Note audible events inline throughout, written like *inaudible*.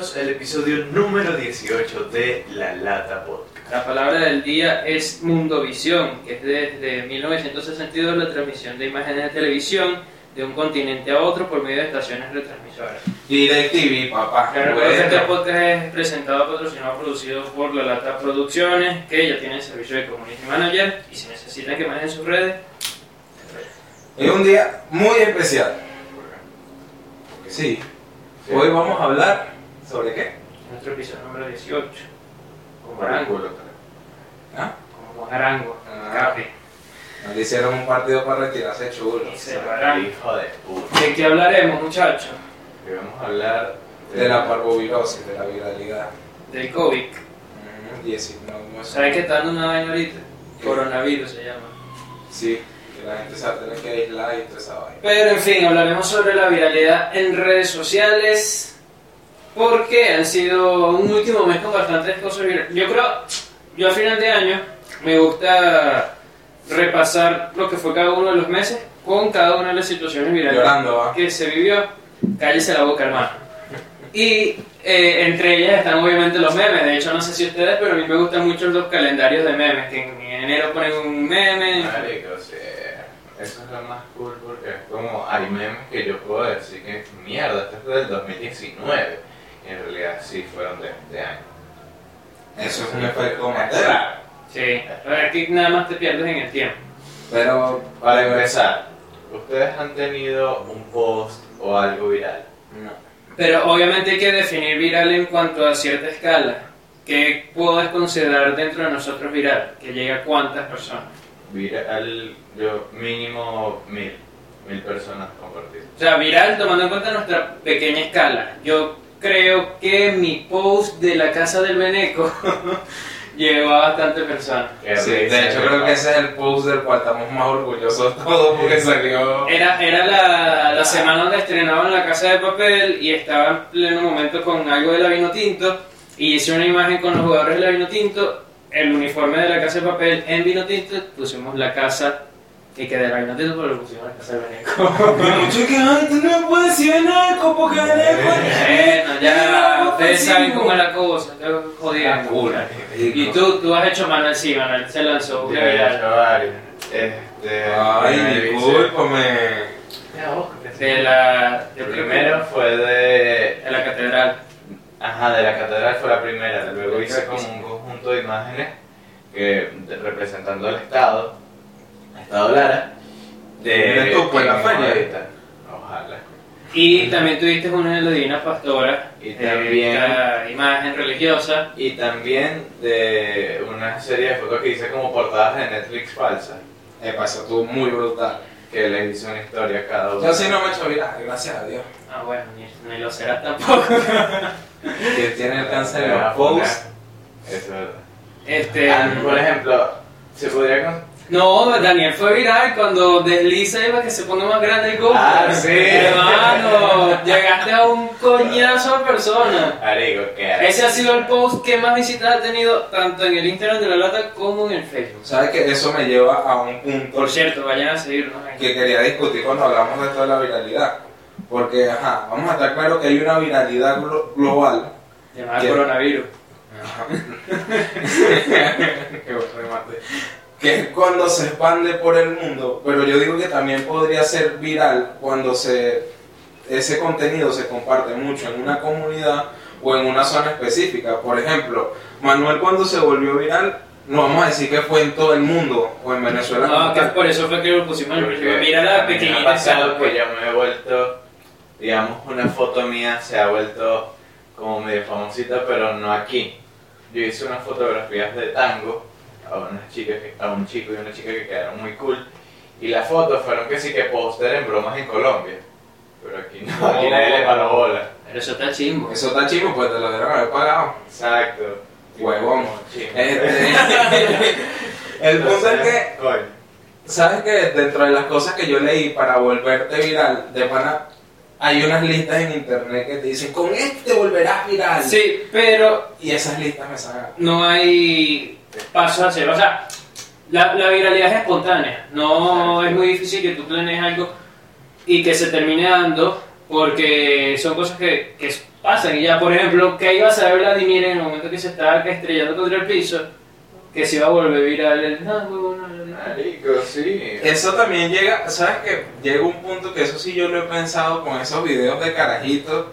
bienvenidos al episodio número 18 de La Lata Podcast. La palabra del día es Mundovisión, que es desde 1962 la transmisión de imágenes de televisión de un continente a otro por medio de estaciones retransmisoras. DirecTV, papá. Recuerdo que este podcast es presentado, patrocinado, producido por La Lata Producciones, que ya tiene servicio de Community Manager y si necesitan que manejen sus redes, Es un día muy especial. Sí, hoy vamos a hablar sobre qué? nuestro episodio número 18, con Por el Arango, culo, ¿Ah? como con Arango, Ah. Nos hicieron un partido para retirarse chulo. Y se. Hijo de puta. ¿De qué hablaremos, muchachos? Hoy vamos a hablar De la parvovirosis, de la viralidad. Del COVID. Mm, 19, no sé. ¿Sabes qué está dando una vaina ahorita? Coronavirus se llama. Sí, que la gente se va a tener que aislar y toda esa vaina. Pero en fin, hablaremos sobre la viralidad en redes sociales. Porque han sido un último mes con bastantes cosas. Yo creo, yo a final de año me gusta repasar lo que fue cada uno de los meses con cada una de las situaciones virales Llorando, que se vivió. Cállese la boca, hermano. Y eh, entre ellas están obviamente los memes. De hecho, no sé si ustedes, pero a mí me gustan mucho los calendarios de memes. Que en enero ponen un meme. Marico, sí. Eso es lo más cool porque es como hay memes que yo puedo decir que mierda, esto es del 2019. En realidad sí fueron de este año. Eso es un efecto Mandela. Sí, aquí nada más te pierdes en el tiempo. Pero, Para empezar, ¿ustedes han tenido un post o algo viral? No. Pero obviamente hay que definir viral en cuanto a cierta escala. ¿Qué puedes considerar dentro de nosotros viral? Que llega a cuántas personas. Viral, yo mínimo mil, mil personas compartidas. O sea, viral tomando en cuenta nuestra pequeña escala. Yo creo que mi post de la casa del Beneco *laughs* llegó a bastantes personas. Sí, de hecho creo que ese es el post del cual estamos más orgullosos *laughs* todos porque salió... Era, era la, la semana donde estrenaban La Casa de Papel y estaba en pleno momento con algo de la Vino Tinto y hice una imagen con los jugadores de la Vino Tinto, el uniforme de La Casa de Papel en Vino Tinto, pusimos la casa que de la Vino Tinto, pero lo pusimos la Casa del Beneco. Mucho que tú no puedes decir Beneco porque Beneco bueno, ya ustedes saben cómo es la cosa, jodiendo. Y tú, tú has hecho Manuel, sí, Manuel se lanzó he viral. hecho varios. Este, Ay, discúlpame. De la, de El primero fue de. de la catedral. Ajá, de la catedral fue la primera. Luego hice que como un conjunto de imágenes que, de- representando al Estado, Estado Lara. ¿Eres tú, pues, la feria? Ojalá. Y también tuviste una de la Divina Pastora, Y también- esta imagen religiosa. Y también de una serie de fotos que hice como portadas de Netflix falsas, Epa, eso estuvo muy brutal. que les hice una historia a cada uno. Yo sí no me he hecho viral, gracias a Dios. Ah, bueno, ni, ni lo serás tampoco. *laughs* Que tiene el cáncer Me en va a los poner- posts. Eso es verdad. Este, Ah, por ejemplo, se podría con- no, Daniel fue viral cuando desliza para que se ponga más grande el GoPro. Ah, sí. Hermano, llegaste a un coñazo de personas. Arigo, ¿qué Ese ha sido el post que más visitas ha tenido tanto en el Instagram de la lata como en el Facebook. ¿Sabes que Eso me lleva a un punto Por cierto, vayan a seguirnos. ahí. que quería discutir cuando hablamos de toda la viralidad. Porque, ajá, vamos a estar claros que hay una viralidad glo- global. Llamada *laughs* ¿Qué? coronavirus. Qué remate. Que es cuando se expande por el mundo, pero yo digo que también podría ser viral cuando se ese contenido se comparte mucho en una comunidad o en una zona específica. Por ejemplo, Manuel cuando se volvió viral, no vamos a decir que fue en todo el mundo o en Venezuela. No, que por eso fue que lo pusimos en el. Mira la a mí me pequeñita ha pasado escala, que yo me he vuelto, digamos, una foto mía se ha vuelto como medio famosita, pero no aquí. Yo hice unas fotografías de tango a unas chicas, que- a un chico y una chica que quedaron muy cool. Y las fotos fueron que sí que póster en bromas en Colombia. Pero aquí no, aquí nadie le paró bola. Pero eso está chimbo. Eso está chivo, pues te lo dieron haber pagado. Exacto. Huevón. Chimbo. Este, *laughs* el punto es que. ¿Sabes que dentro de las cosas que yo leí para volverte viral, de pana, hay unas listas en internet que te dicen, con este te volverás viral? Sí, pero Y esas listas me sacan. no hay pasos a hacer. O sea, la, la viralidad es espontánea. No es muy difícil que tú planees algo y que se termine dando porque son cosas que, que pasan. Y ya, por ejemplo, ¿qué iba a saber Vladimir en el momento que se estaba estrellando contra el piso? Que se iba a volver viral el... No, huevón, no, no, no. Marico, sí. Eso también llega, ¿sabes qué? Llega un punto que eso sí yo lo he pensado con esos videos de carajitos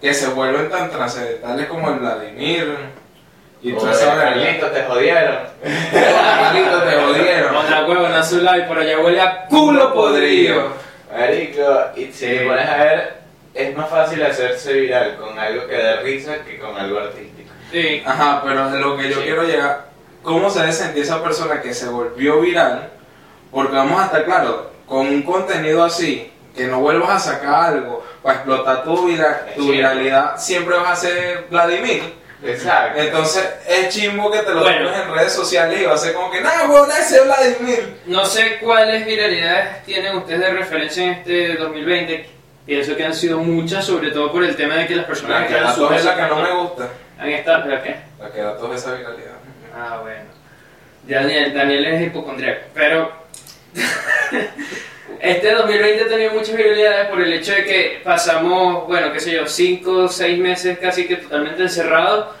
que se vuelven tan trascendentales como el Vladimir y esa verga. Carlitos, te jodieron. Carlitos, te jodieron. Otra huevona azul y por allá huele a culo podrido. Marico, y si Sí. te pones a ver, es más fácil hacerse viral con algo que dé risa que con algo artístico. Sí. Ajá, pero de lo que yo Sí. quiero llegar, ¿cómo se debe sentir esa persona que se volvió viral? Porque vamos a estar claros, con un contenido así, que no vuelvas a sacar algo para explotar tu, vira- Es tu viralidad, siempre vas a ser Vladimir. Exacto. Entonces es chimbo que te lo Bueno. pones en redes sociales y va a ser como que, nah, weón, ese es Vladimir. No sé cuáles viralidades tienen ustedes de referencia en este 2020. Pienso que han sido muchas, sobre todo por el tema de que las personas La que da súper esa que no me gusta. Han estado, ¿pero qué? La que da toda esa viralidad. Ah, bueno. Daniel, Daniel es hipocondriaco. Pero *laughs* este 2020 ha tenido muchas viralidades por el hecho de que pasamos, bueno, qué sé yo, 5 o 6 meses casi que totalmente encerrados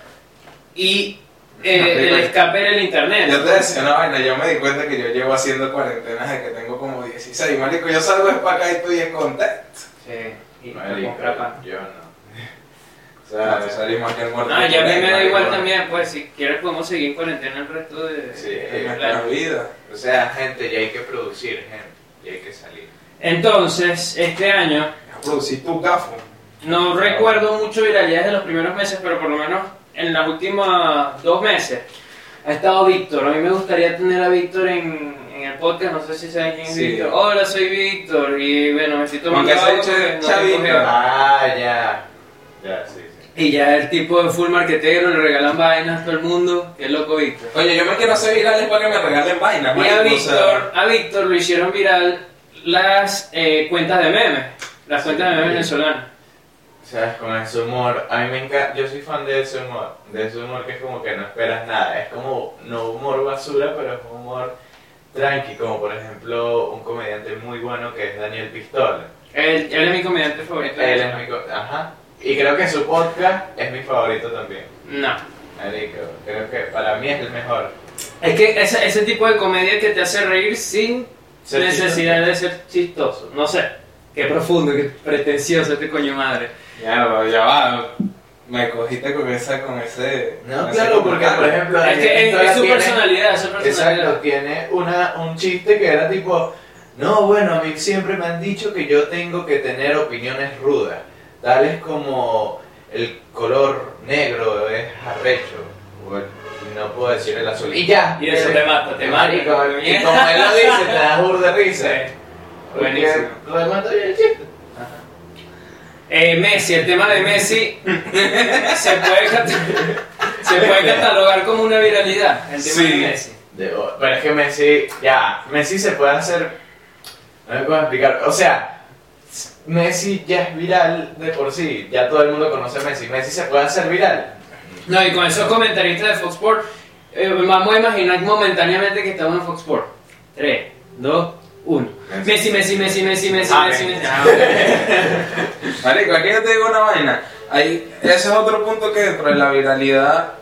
y eh, el escape era el internet. Yo te decía una vaina, yo me di cuenta que yo llevo haciendo cuarentenas de que tengo como 16. Marico, yo salgo de para acá y estoy en contexto. Sí, y Marico, yo no. O sea, más que el muerto. Ah, ya a mí me da igual también, pues si quieres podemos seguir en cuarentena el resto de... Sí, En de nuestra plano. vida. o sea, gente, ya hay que producir, gente. Ya hay que salir. Entonces, este año A producir tu gafo. No recuerdo mucho viralidades de los primeros meses, pero por lo menos en las últimas dos meses ha estado Víctor. A mí me gustaría tener a Víctor en, en el podcast, no sé si saben quién es Sí. Víctor. Hola, soy Víctor y bueno, me estoy tomando Aunque se no. Ah, ya. Y ya el tipo de full marketero, le regalan vainas a todo el mundo. Qué loco Víctor. Oye, yo me quiero hacer viral para que me regalen vainas. Y a Víctor, a Víctor lo hicieron viral las eh, cuentas de memes, las cuentas de memes venezolanas. ¿Sabes? Con ese humor, a mí me encanta, yo soy fan de ese humor, de ese humor que es como que no esperas nada, es como, no humor basura, pero es un humor tranqui, como por ejemplo un comediante muy bueno que es Daniel Pistola. Él, él es mi comediante favorito. Él es mi, ajá, y creo que su podcast es mi favorito también. No. Marico, creo que para mí es el mejor. Es que ese, ese tipo de comedia que te hace reír sin Ser necesidad de ser chistoso. No sé. Qué profundo, qué pretencioso este coño madre. Ya, va, ya va. Me cogiste con esa, con ese. No, con ese claro, porque por ejemplo, Es que es, es su tiene- personalidad, es su Exacto, personalidad. tiene una, un chiste que era tipo, no, bueno, a mí siempre me han dicho que yo tengo que tener opiniones rudas, tales como el color negro es arrecho, o el- y no puedo decir el azul, y ya. Y eso te mata, te mata. Y como él lo dice, te da burda de risa. Sí. Buenísimo. Lo demás bien el chiste. Eh, Messi, el tema de Messi *laughs* se puede, se puede catalogar como una viralidad. El tema Sí. de Messi. De- pero es que Messi, ya, Messi se puede hacer, no me puedo explicar, o sea, Messi ya es viral de por sí, ya todo el mundo conoce a Messi, Messi se puede hacer viral. No, y con esos comentaristas de Fox Sports, eh, vamos a imaginar momentáneamente que estamos en Fox Sports. 3, 2, 1. Messi, Messi, Messi, Messi, Messi, Ah, Messi. Messi. Ah, ok. *laughs* Marico, aquí yo te digo una vaina. Ahí, ese es otro punto que dentro de la viralidad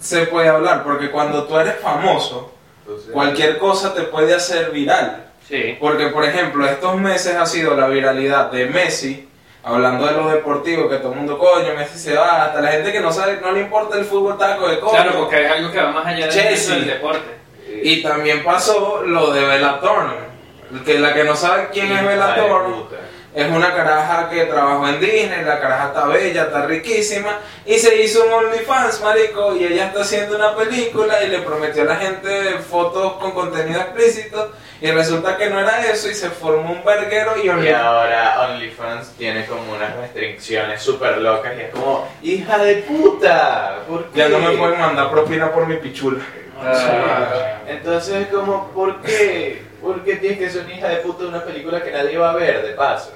se puede hablar, porque cuando tú eres famoso, cualquier cosa te puede hacer viral. Sí. Porque, por ejemplo, estos meses ha sido la viralidad de Messi, hablando de lo deportivo, que todo el mundo, coño, Messi se va, hasta la gente que no sabe, no le importa el fútbol taco de coño. Claro, porque es algo que va más allá de del deporte. Y también pasó lo de Bella Thorne, que la que no sabe quién es Bella Thorne, es una caraja que trabajó en Disney, la caraja está bella, está riquísima, y se hizo un OnlyFans, marico, y ella está haciendo una película y le prometió a la gente fotos con contenido explícito, y resulta que no era eso, y se formó un verguero y ahora OnlyFans tiene como unas restricciones súper locas y es como, hija de puta, ¿por qué? Ya no me pueden mandar propina por mi pichula. Ah, Entonces, como, ¿por qué? ¿Por qué tienes que ser una hija de puta de una película que nadie va a ver, de paso?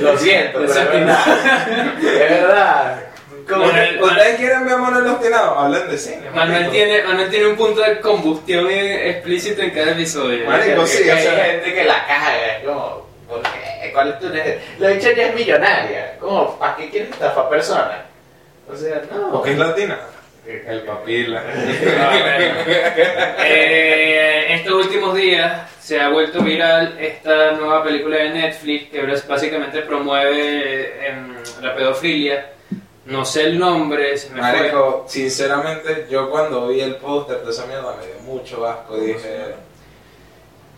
Lo siento, pero es verdad. *laughs* Es verdad. Como Bueno, que- ¿Ustedes quieren ver Amor en los Tinados? Hablen de cine. Manuel tiene, Manuel tiene un punto de combustión explícito en cada episodio. Marico, que- sí, que o hay sea- gente que la caga, es como, ¿por qué? ¿Cuál es tu necesidad? La dicha ya es millonaria, como, ¿para qué quieres estafar personas? O sea, no. ¿Por qué es latina? El papila. *laughs* Ah. Eh, estos últimos días se ha vuelto viral esta nueva película de Netflix que básicamente promueve em, la pedofilia. No sé el nombre, se me fue. Marico, sinceramente, yo cuando vi el póster de esa mierda me dio mucho asco. Dije,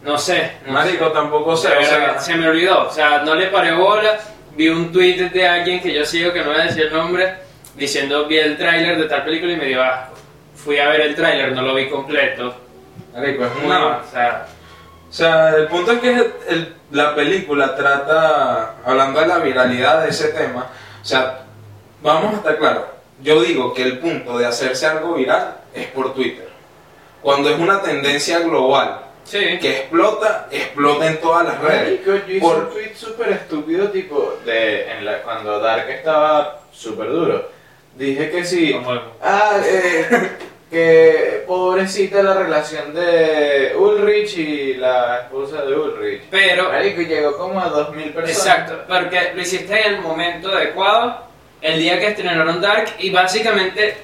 No sé. no Marico, sé. tampoco sé. O sea, se me olvidó, o sea, no le paré bola. Vi un tweet de alguien que yo sigo, que no voy a decir el nombre, diciendo vi el tráiler de tal película y me dio asco. Fui a ver el tráiler, no lo vi completo. Marico, es Muy, una, o sea, O sea, el punto es que el- la película trata, hablando de la viralidad de ese tema, o sea, vamos a estar claros, yo digo que el punto de hacerse algo viral es por Twitter. Cuando es una tendencia global sí. que explota, explota en todas las redes. Marico, yo hice Por- un tweet súper estúpido, tipo, de, en la, cuando Dark estaba súper duro. Dije que sí. Como- Ah, eh, *laughs* que pobrecita la relación de Ulrich y la esposa de Ulrich. Pero, Marico, llegó como a 2000 personas. exacto, porque lo hiciste en el momento adecuado, el día que estrenaron Dark, y básicamente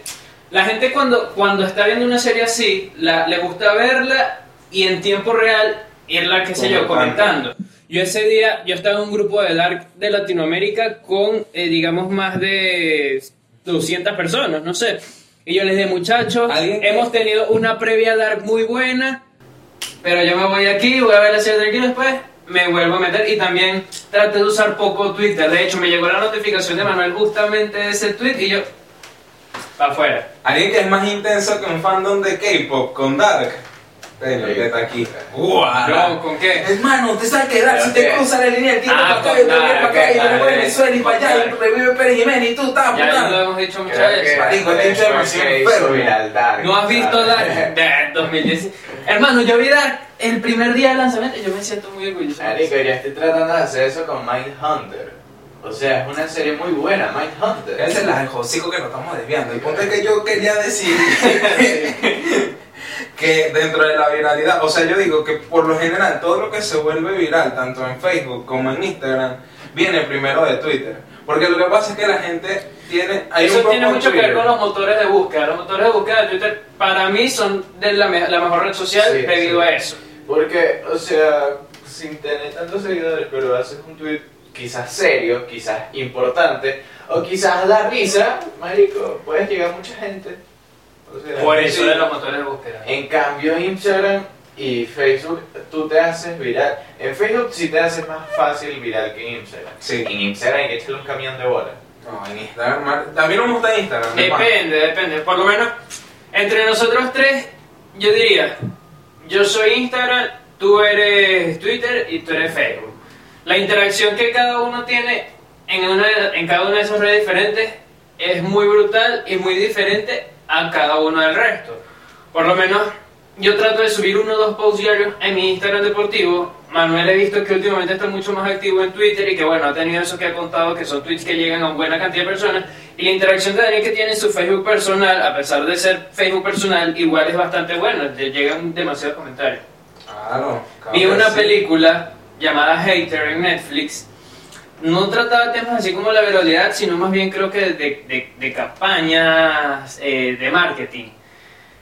la gente cuando, cuando está viendo una serie así, la, le gusta verla y en tiempo real irla, qué sé yo, Comentando. Yo ese día, yo estaba en un grupo de Dark de Latinoamérica con, eh, digamos, más de 200 personas, no sé. Y yo les dije, muchachos, ¿Alguien que- hemos tenido una previa Dark muy buena, pero yo me voy aquí, voy a ver la serie tranquilo después, me vuelvo a meter y también traté de usar poco Twitter. De hecho, me llegó la notificación de Manuel justamente ese tweet y yo, para afuera. Alguien que es más intenso que un fandom de K-pop con Dark. Tenlo, que está aquí. Yo, ¿con qué? Hermano, te sabes que Dark si te Ok. cruza la línea del tiempo Ah, para acá y con revive para Dark, acá y ok, revuelve ok. Venezuela y para allá y revive Pérez Jiménez y tú estás Ya puta. lo hemos dicho muchas veces. Marico, hecho Dark. ¿No has visto. Dark? *laughs* *laughs* De 2010. Hermano, yo vi Dark el primer día de lanzamiento y yo me siento muy orgulloso. Marico, yo estoy tratando de hacer eso con Mindhunter. O sea, es una serie muy buena, Mindhunter. Esa es del jocico que nos estamos desviando. El punto es que yo quería decir *laughs* que dentro de la viralidad, o sea, yo digo que por lo general todo lo que se vuelve viral, tanto en Facebook como en Instagram, viene primero de Twitter. Porque lo que pasa es que la gente tiene... hay Eso un tiene mucho que ver con los motores de búsqueda. Los motores de búsqueda de Twitter, para mí, son de la, me- la mejor red social Sí, debido sí. a eso. Porque, o sea, sin tener tantos seguidores, pero haces un tweet quizás serio, quizás importante, o quizás da risa, marico, puedes llegar a mucha gente. O sea, Por eso sí. de los motores de búsqueda. En cambio, Instagram y Facebook, tú te haces viral. En Facebook sí te haces más fácil viral que en Instagram. Sí. En Instagram hay que echarle un camión de bola. No, en Instagram, también no me gusta Instagram. Depende, depende. Por lo menos, entre nosotros tres, yo diría, yo soy Instagram, tú eres Twitter y tú eres Facebook. La interacción que cada uno tiene en, una, en cada una de esas redes diferentes es muy brutal y muy diferente a cada uno del resto. Por lo menos, yo trato de subir uno o dos posts diarios en mi Instagram deportivo. Manuel he visto que últimamente está mucho más activo en Twitter y que bueno, ha tenido eso que ha contado, que son tweets que llegan a una buena cantidad de personas. Y la interacción de Daniel que tiene en su Facebook personal, a pesar de ser Facebook personal, igual es bastante buena. Le llegan demasiados comentarios. Claro. Vi una sí. película llamada Hater en Netflix. No trataba temas así como la viralidad, sino más bien creo que de, de- de campañas eh, de marketing.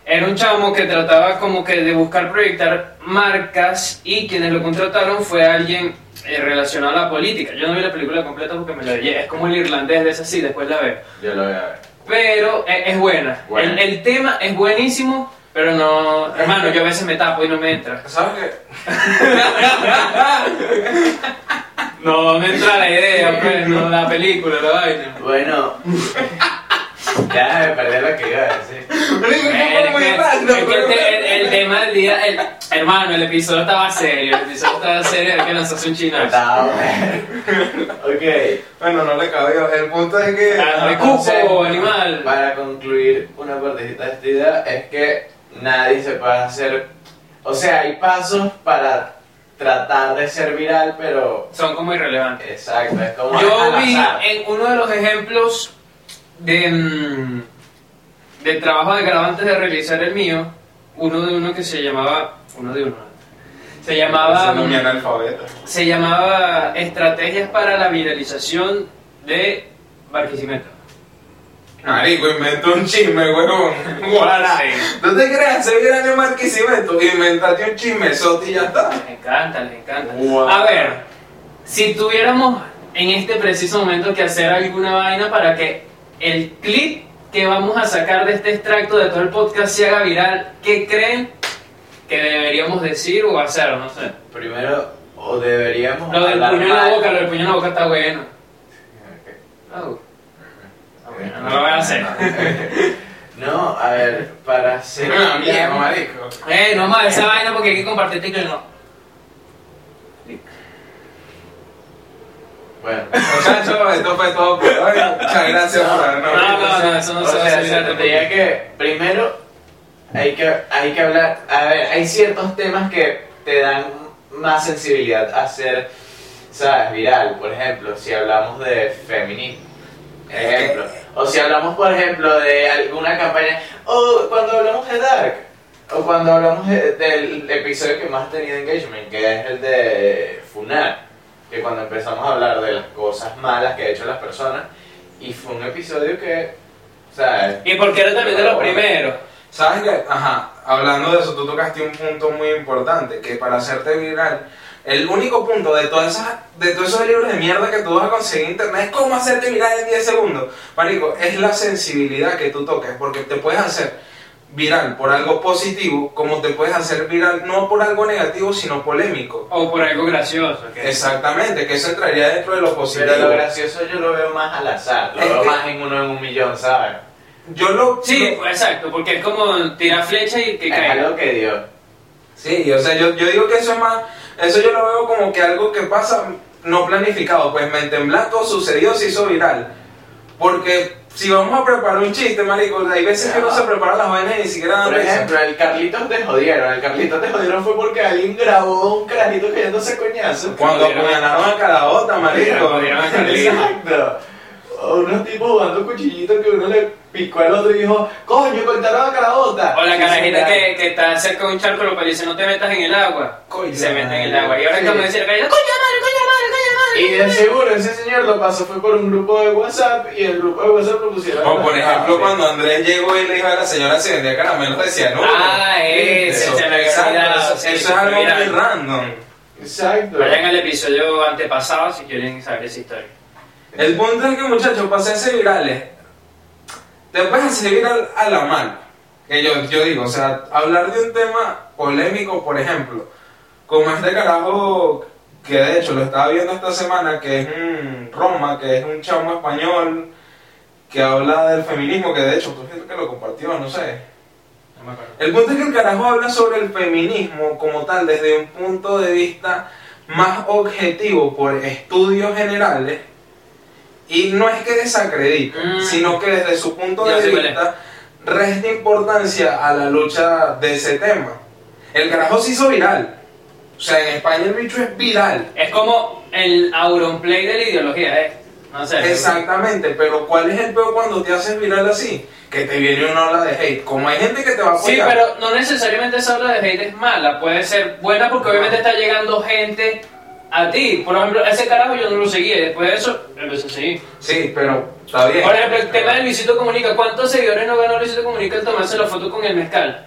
Era un chamo que trataba como que de buscar proyectar marcas y quienes lo contrataron fue alguien eh, relacionado a la política. Yo no vi la película completa porque me la leí. Es como el irlandés de esa sí, después la veo. Yo lo voy a ver. Pero eh, es buena. El tema es buenísimo, pero no... Hermano, yo a veces me tapo y no me entra. ¿Sabes qué? *laughs* No, me entra la idea, pues, no la película, la vaina. Bueno, *laughs* ya me perdí lo que iba a decir. Es que- es que el, te- el- el tema del día, el- hermano, el episodio estaba serio, el episodio estaba serio, hay que lanzarse un chinazo. Estaba bueno. *laughs* Ok. Bueno, no le cabió. El punto es que... Ah, Entonces, cupo, animal. Para concluir una partecita de esta idea es que nadie se puede hacer, o sea, hay pasos para tratar de ser viral, pero Son como irrelevantes. exacto, es como Yo al vi azar. en uno de los ejemplos de, mm, del trabajo de grado antes de realizar el mío, uno de uno que se llamaba, uno de uno, se llamaba... Mi mm, se llamaba Estrategias para la viralización de Barquisimeto. Marico, inventó un chisme, huevón. *laughs* Guarda. Sí. ¿Tú te crees hacer gran en Marquisimeto? Inventate un chisme, y ya está. Les encanta, les encanta. Wow. A ver, si tuviéramos en este preciso momento que hacer alguna vaina para que el clip que vamos a sacar de este extracto de todo el podcast se haga viral, ¿qué creen que deberíamos decir o hacer? No sé. Primero, o deberíamos. Lo del puño en la boca, lo del puño en la boca está bueno. Oh. No lo voy a hacer. *laughs* No, a ver, para hacer. Ah, mierda, marico. Eh, no más esa vaina porque hay que compartir que no. Bueno. Muchachos, esto fue todo por hoy. Muchas gracias por habernos No, visto. no, no, eso no o se va a tendría que. Primero, hay que, hay que hablar. A ver, hay ciertos temas que te dan más sensibilidad a ser, ¿sabes? Viral. Por ejemplo, si hablamos de feminismo. Ejemplo. O si hablamos, por ejemplo, de alguna campaña. O cuando hablamos de Dark. O cuando hablamos de- del episodio que más ha tenido engagement, que es el de Funar. Que cuando empezamos a hablar de las cosas malas que ha hecho las personas. Y fue un episodio que. ¿Sabes? Y porque era también de los primeros. ¿Sabes qué? Ajá, hablando de eso, tú tocaste un punto muy importante, que para hacerte viral, el único punto de todas esas, de todos esos libros de mierda que tú vas a conseguir en internet es cómo hacerte viral en 10 segundos. Marico, es la sensibilidad que tú toques, porque te puedes hacer viral por algo positivo, como te puedes hacer viral no por algo negativo, sino polémico. O por algo gracioso. que- Exactamente, que eso entraría dentro de lo positivo. Pero lo gracioso yo lo veo más al azar. Lo Es veo que- más en uno en un millón, ¿sabes? Yo lo... Sí, lo- exacto, porque es como tirar flecha y que Es caiga. algo que dio. Sí, o sea, yo, yo digo que eso es más, eso yo lo veo como que algo que pasa no planificado, pues mente en blanco sucedió, se hizo viral. Porque si vamos a preparar un chiste, marico, hay veces que no se preparan las vainas y ni siquiera dan Por risa. ejemplo, el Carlitos te jodieron. El Carlitos te jodieron fue porque alguien grabó un carajito cayéndose coñazo. Cuando apuñalaron a Carabota, marico. Exacto. O unos tipos jugando cuchillito que uno le picó al otro y dijo, coño, cortaron a Carabota. O la carajita que, que está cerca de un charco, lo dice no te metas en el agua. Coño y se mete en el agua. Y ahora Sí. como decir, coño madre, coño madre, coño madre. Y de seguro ese señor lo pasó fue por un grupo de WhatsApp y el grupo de WhatsApp lo pusieron. O por ejemplo, Sí. cuando Andrés llegó y le dijo a la señora si vendía caramelos, decía, no. Ah, eso, se me había exacto, olvidado, eso, sí, eso es algo muy random. Exacto. Vayan al episodio antepasado si quieren saber esa historia. El punto es que, muchachos, para hacerse virales, te puedes hacer viral a la mal. Que yo, yo digo, o sea, hablar de un tema polémico, por ejemplo, como este carajo que de hecho lo estaba viendo esta semana, que es un Roma, que es un chamo español que habla del feminismo, que de hecho tú el que lo compartió, no sé. No me acuerdo. El punto es que el carajo habla sobre el feminismo como tal desde un punto de vista más objetivo por estudios generales y no es que desacredite, Mm. sino que desde su punto de vista resta importancia a la lucha de ese tema. El carajo se hizo viral. O sea, en España el bicho es viral. Es como el Auronplay de la ideología, ¿eh? No sé. Exactamente, pero ¿cuál es el peor cuando te haces viral así? Que te viene una ola de hate. Como hay gente que te va a Sí, apoyar. pero no necesariamente esa ola de hate es mala, puede ser buena porque obviamente está llegando gente a ti. Por ejemplo, ese carajo yo no lo seguía después de eso empecé a seguir. Sí, pero está bien. Por ejemplo, el tema de Luisito Comunica, ¿cuántos seguidores no ganó Luisito Comunica al tomarse la foto con el mezcal?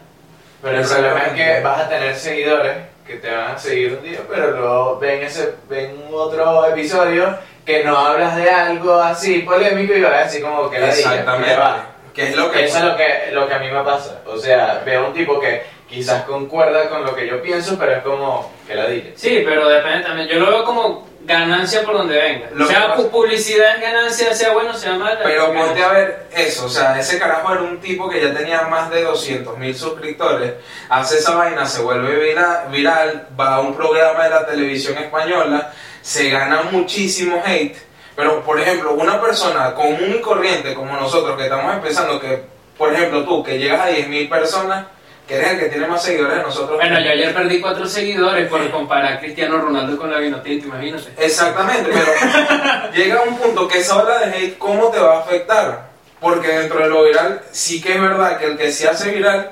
Pero el problema es que vas a tener seguidores que te van a seguir un día, pero luego ven ese ven otro episodio que no hablas de algo así polémico y vas a decir como que la Exactamente. va. Que es lo que Eso es lo que, lo que a mí me pasa. O sea, veo un tipo que quizás concuerda con lo que yo pienso, pero es como que la diga. Sí, pero depende también. Yo lo veo como ganancia por donde venga. Lo sea pasa- pu- publicidad es ganancia, sea bueno, sea mala. Pero ponte a ver eso, o sea, ese carajo era un tipo que ya tenía más de 200 mil suscriptores, hace esa vaina, se vuelve vira- viral, va a un programa de la televisión española, se gana muchísimo hate, pero por ejemplo, una persona común y corriente como nosotros que estamos empezando, que por ejemplo tú, que llegas a 10 mil personas, que eres el que tiene más seguidores de nosotros. Bueno, yo ayer perdí cuatro seguidores por comparar a Cristiano Ronaldo con la Vinotinto, imagínate. Exactamente, pero *laughs* llega un punto que esa ola de hate, ¿cómo te va a afectar? Porque dentro de lo viral, sí que es verdad que el que se hace viral,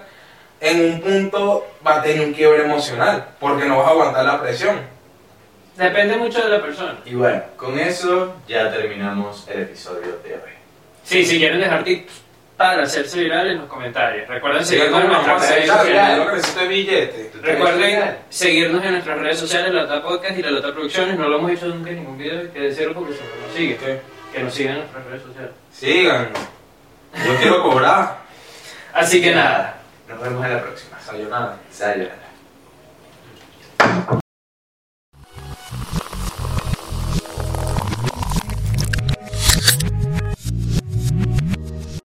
en un punto va a tener un quiebre emocional, porque no vas a aguantar la presión. Depende mucho de la persona. Y bueno, con eso ya terminamos el episodio de hoy. Sí, si quieren dejar tips para hacerse viral en los comentarios. Recuerden seguirnos en nuestras redes sociales. Recuerden seguirnos en nuestras redes sociales, La Lota Podcast y La Lota Producciones. No lo hemos hecho nunca en ningún video, hay que decirlo porque no nos sigue. Que nos sigan en nuestras redes sociales. Sigan. Yo quiero cobrar. Así que nada. Nos vemos en la próxima. Sayonara. Sayonara.